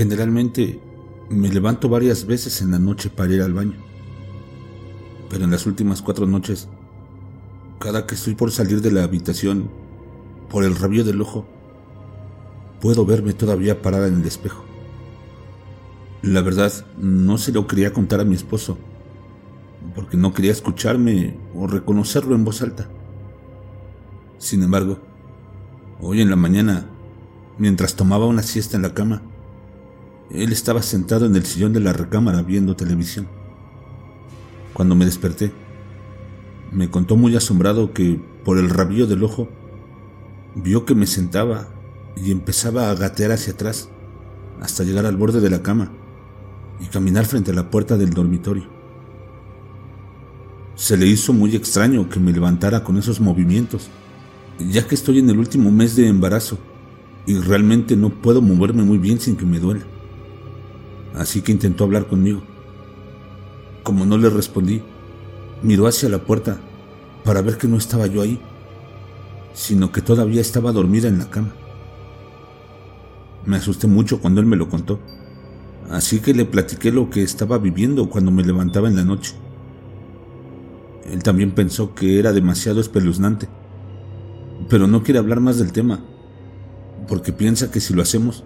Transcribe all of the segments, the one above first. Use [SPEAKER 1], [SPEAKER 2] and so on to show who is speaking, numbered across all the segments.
[SPEAKER 1] Generalmente me levanto varias veces en la noche para ir al baño, pero en las últimas cuatro noches, cada que estoy por salir de la habitación, por el rabillo del ojo, puedo verme todavía parada en el espejo. La verdad, no se lo quería contar a mi esposo, porque no quería escucharme o reconocerlo en voz alta. Sin embargo, hoy en la mañana, mientras tomaba una siesta en la cama, él estaba sentado en el sillón de la recámara viendo televisión. Cuando me desperté, me contó muy asombrado que, por el rabillo del ojo, vio que me sentaba y empezaba a gatear hacia atrás hasta llegar al borde de la cama y caminar frente a la puerta del dormitorio. Se le hizo muy extraño que me levantara con esos movimientos, ya que estoy en el último mes de embarazo y realmente no puedo moverme muy bien sin que me duela así que intentó hablar conmigo. Como no le respondí, miró hacia la puerta para ver que no estaba yo ahí, sino que todavía estaba dormida en la cama. Me asusté mucho cuando él me lo contó, así que le platiqué lo que estaba viviendo cuando me levantaba en la noche. Él también pensó que era demasiado espeluznante, pero no quiere hablar más del tema, porque piensa que si lo hacemos,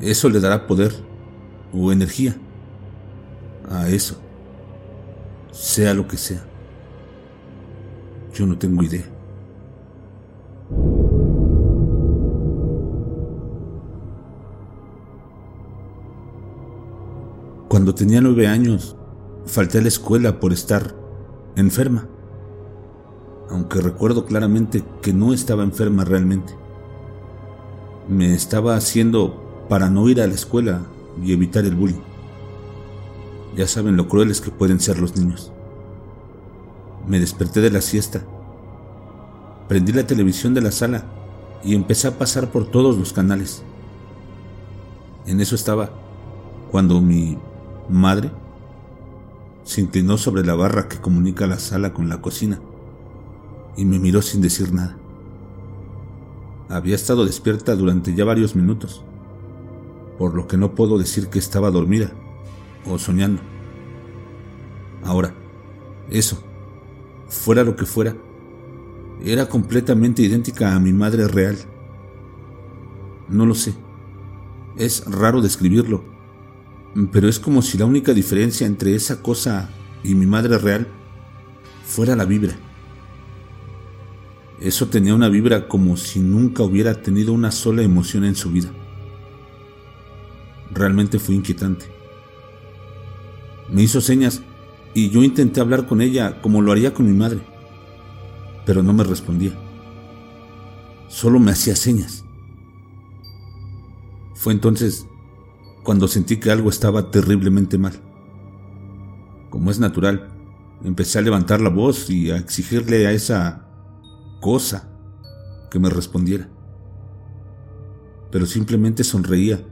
[SPEAKER 1] eso le dará poder o energía a eso, sea lo que sea. Yo no tengo idea. Cuando tenía nueve años, falté a la escuela por estar enferma, aunque recuerdo claramente que no estaba enferma realmente. Me estaba haciendo para no ir a la escuela y evitar el bullying. Ya saben lo crueles que pueden ser los niños. Me desperté de la siesta, prendí la televisión de la sala y empecé a pasar por todos los canales. En eso estaba cuando mi madre se inclinó sobre la barra que comunica la sala con la cocina y me miró sin decir nada. Había estado despierta durante ya varios minutos por lo que no puedo decir que estaba dormida o soñando. Ahora, eso, fuera lo que fuera, era completamente idéntica a mi madre real. No lo sé. Es raro describirlo, pero es como si la única diferencia entre esa cosa y mi madre real fuera la vibra. Eso tenía una vibra como si nunca hubiera tenido una sola emoción en su vida realmente fue inquietante. Me hizo señas y yo intenté hablar con ella como lo haría con mi madre, pero no me respondía. Solo me hacía señas. Fue entonces cuando sentí que algo estaba terriblemente mal. Como es natural, empecé a levantar la voz y a exigirle a esa cosa que me respondiera. Pero simplemente sonreía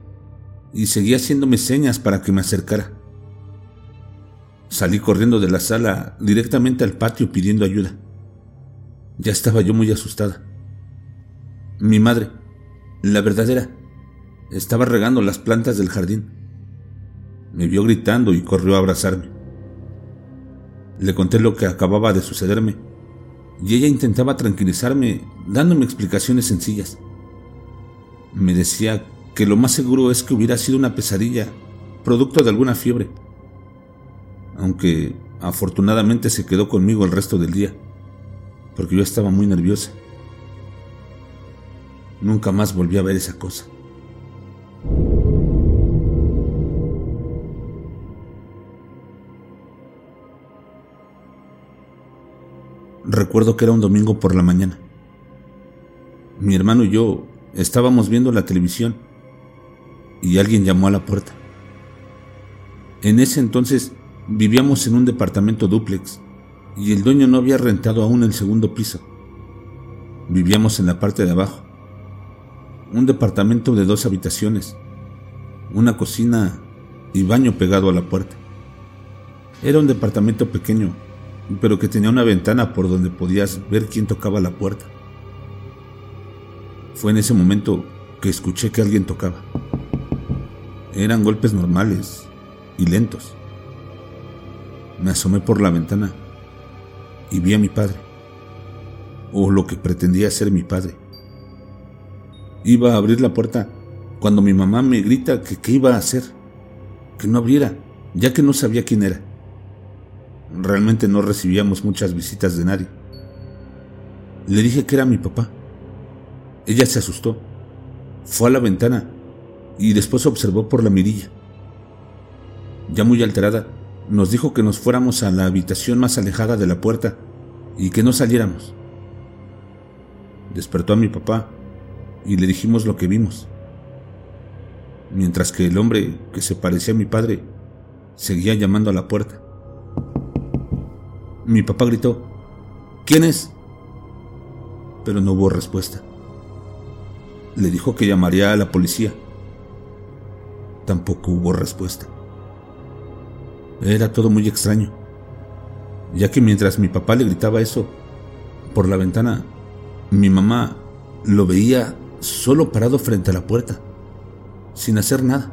[SPEAKER 1] y seguía haciéndome señas para que me acercara. Salí corriendo de la sala directamente al patio pidiendo ayuda. Ya estaba yo muy asustada. Mi madre, la verdadera, estaba regando las plantas del jardín. Me vio gritando y corrió a abrazarme. Le conté lo que acababa de sucederme y ella intentaba tranquilizarme dándome explicaciones sencillas. Me decía que lo más seguro es que hubiera sido una pesadilla, producto de alguna fiebre. Aunque afortunadamente se quedó conmigo el resto del día, porque yo estaba muy nerviosa. Nunca más volví a ver esa cosa. Recuerdo que era un domingo por la mañana. Mi hermano y yo estábamos viendo la televisión y alguien llamó a la puerta. En ese entonces vivíamos en un departamento dúplex y el dueño no había rentado aún el segundo piso. Vivíamos en la parte de abajo. Un departamento de dos habitaciones, una cocina y baño pegado a la puerta. Era un departamento pequeño, pero que tenía una ventana por donde podías ver quién tocaba la puerta. Fue en ese momento que escuché que alguien tocaba. Eran golpes normales y lentos. Me asomé por la ventana y vi a mi padre, o lo que pretendía ser mi padre. Iba a abrir la puerta cuando mi mamá me grita que qué iba a hacer, que no abriera, ya que no sabía quién era. Realmente no recibíamos muchas visitas de nadie. Le dije que era mi papá. Ella se asustó, fue a la ventana y después observó por la mirilla. Ya muy alterada, nos dijo que nos fuéramos a la habitación más alejada de la puerta y que no saliéramos. Despertó a mi papá y le dijimos lo que vimos, mientras que el hombre que se parecía a mi padre seguía llamando a la puerta. Mi papá gritó, ¿quién es? Pero no hubo respuesta. Le dijo que llamaría a la policía. Tampoco hubo respuesta. Era todo muy extraño, ya que mientras mi papá le gritaba eso por la ventana, mi mamá lo veía solo parado frente a la puerta, sin hacer nada.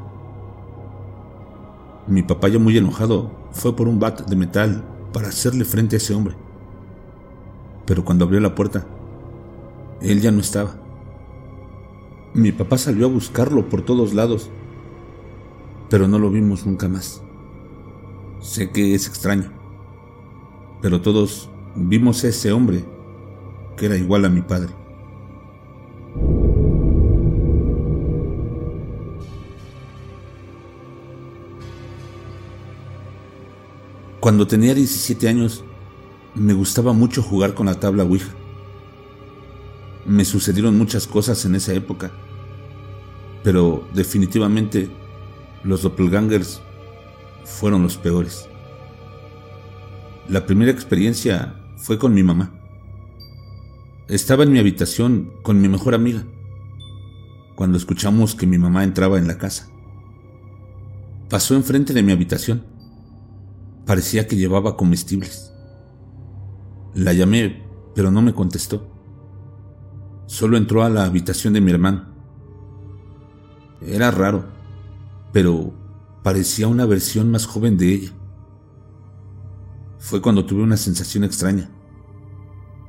[SPEAKER 1] Mi papá ya muy enojado fue por un bat de metal para hacerle frente a ese hombre. Pero cuando abrió la puerta, él ya no estaba. Mi papá salió a buscarlo por todos lados, pero no lo vimos nunca más. Sé que es extraño, pero todos vimos a ese hombre que era igual a mi padre. Cuando tenía 17 años, me gustaba mucho jugar con la tabla Ouija. Me sucedieron muchas cosas en esa época, pero definitivamente los doppelgangers fueron los peores. La primera experiencia fue con mi mamá. Estaba en mi habitación con mi mejor amiga cuando escuchamos que mi mamá entraba en la casa. Pasó enfrente de mi habitación. Parecía que llevaba comestibles. La llamé, pero no me contestó. Solo entró a la habitación de mi hermano. Era raro, pero parecía una versión más joven de ella. Fue cuando tuve una sensación extraña,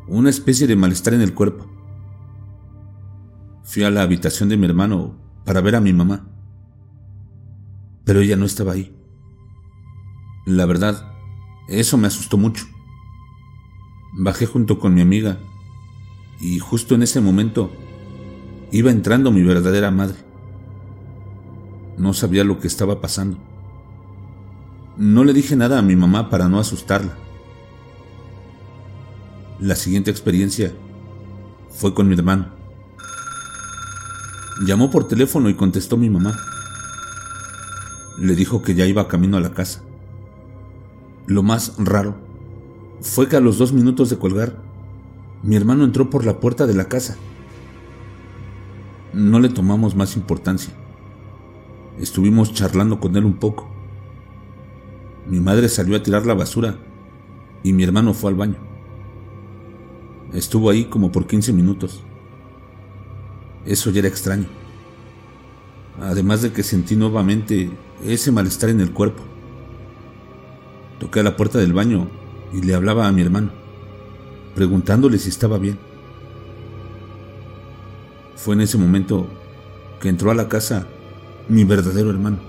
[SPEAKER 1] una especie de malestar en el cuerpo. Fui a la habitación de mi hermano para ver a mi mamá, pero ella no estaba ahí. La verdad, eso me asustó mucho. Bajé junto con mi amiga y justo en ese momento iba entrando mi verdadera madre. No sabía lo que estaba pasando. No le dije nada a mi mamá para no asustarla. La siguiente experiencia fue con mi hermano. Llamó por teléfono y contestó mi mamá. Le dijo que ya iba camino a la casa. Lo más raro fue que a los dos minutos de colgar, mi hermano entró por la puerta de la casa. No le tomamos más importancia. Estuvimos charlando con él un poco. Mi madre salió a tirar la basura y mi hermano fue al baño. Estuvo ahí como por 15 minutos. Eso ya era extraño. Además de que sentí nuevamente ese malestar en el cuerpo. Toqué a la puerta del baño y le hablaba a mi hermano, preguntándole si estaba bien. Fue en ese momento que entró a la casa mi verdadero hermano.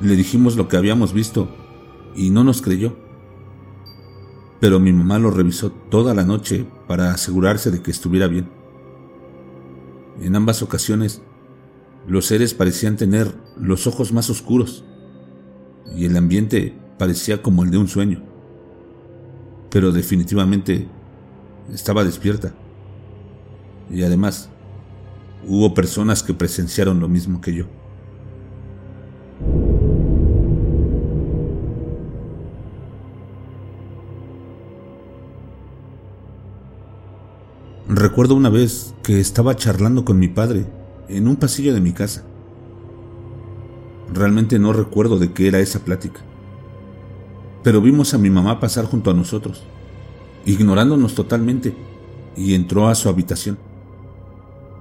[SPEAKER 1] Le dijimos lo que habíamos visto y no nos creyó. Pero mi mamá lo revisó toda la noche para asegurarse de que estuviera bien. En ambas ocasiones, los seres parecían tener los ojos más oscuros y el ambiente parecía como el de un sueño. Pero definitivamente estaba despierta. Y además, Hubo personas que presenciaron lo mismo que yo. Recuerdo una vez que estaba charlando con mi padre en un pasillo de mi casa. Realmente no recuerdo de qué era esa plática. Pero vimos a mi mamá pasar junto a nosotros, ignorándonos totalmente, y entró a su habitación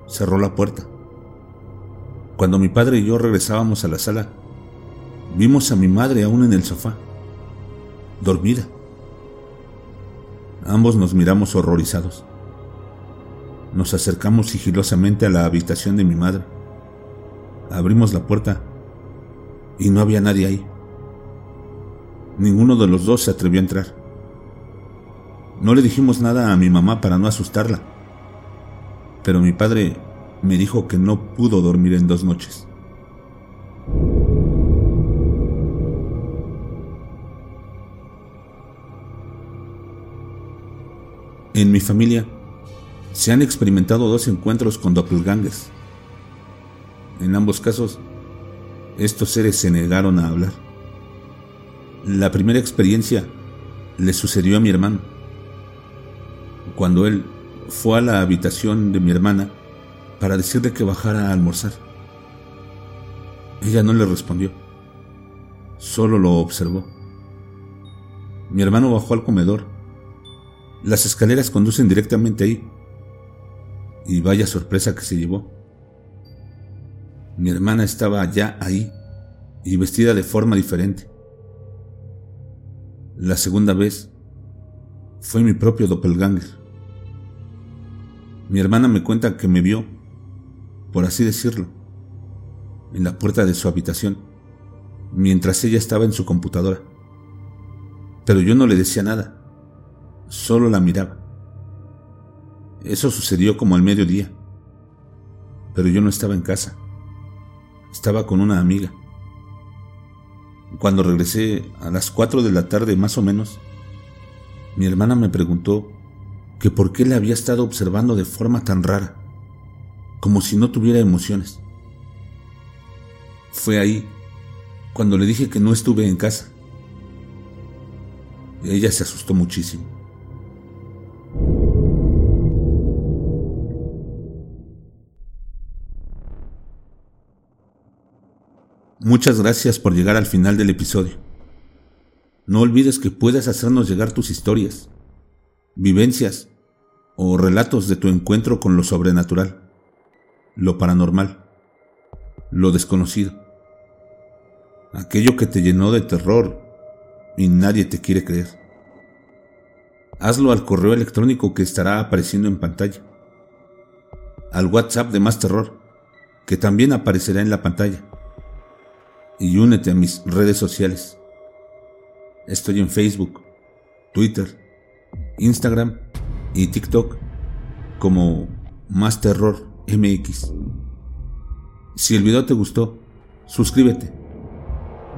[SPEAKER 1] cerró la puerta. Cuando mi padre y yo regresábamos a la sala, vimos a mi madre aún en el sofá, dormida. Ambos nos miramos horrorizados. Nos acercamos sigilosamente a la habitación de mi madre. Abrimos la puerta y no había nadie ahí. Ninguno de los dos se atrevió a entrar. No le dijimos nada a mi mamá para no asustarla, pero mi padre me dijo que no pudo dormir en dos noches. En mi familia se han experimentado dos encuentros con doppelgangers. En ambos casos, estos seres se negaron a hablar. La primera experiencia le sucedió a mi hermano. Cuando él fue a la habitación de mi hermana para decirle que bajara a almorzar. Ella no le respondió, solo lo observó. Mi hermano bajó al comedor. Las escaleras conducen directamente ahí. Y vaya sorpresa que se llevó. Mi hermana estaba ya ahí y vestida de forma diferente. La segunda vez fue mi propio doppelganger. Mi hermana me cuenta que me vio, por así decirlo, en la puerta de su habitación, mientras ella estaba en su computadora. Pero yo no le decía nada, solo la miraba. Eso sucedió como al mediodía, pero yo no estaba en casa, estaba con una amiga. Cuando regresé a las 4 de la tarde más o menos, mi hermana me preguntó que por qué le había estado observando de forma tan rara, como si no tuviera emociones. Fue ahí cuando le dije que no estuve en casa. Ella se asustó muchísimo. Muchas gracias por llegar al final del episodio. No olvides que puedes hacernos llegar tus historias, vivencias o relatos de tu encuentro con lo sobrenatural, lo paranormal, lo desconocido, aquello que te llenó de terror y nadie te quiere creer. Hazlo al correo electrónico que estará apareciendo en pantalla, al WhatsApp de Más Terror, que también aparecerá en la pantalla y únete a mis redes sociales. Estoy en Facebook, Twitter, Instagram y TikTok como Más Terror MX. Si el video te gustó, suscríbete,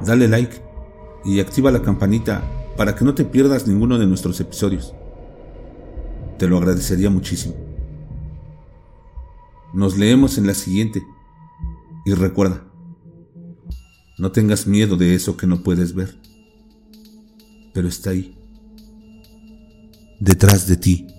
[SPEAKER 1] dale like y activa la campanita para que no te pierdas ninguno de nuestros episodios. Te lo agradecería muchísimo. Nos leemos en la siguiente y recuerda, no tengas miedo de eso que no puedes ver, pero está ahí, detrás de ti.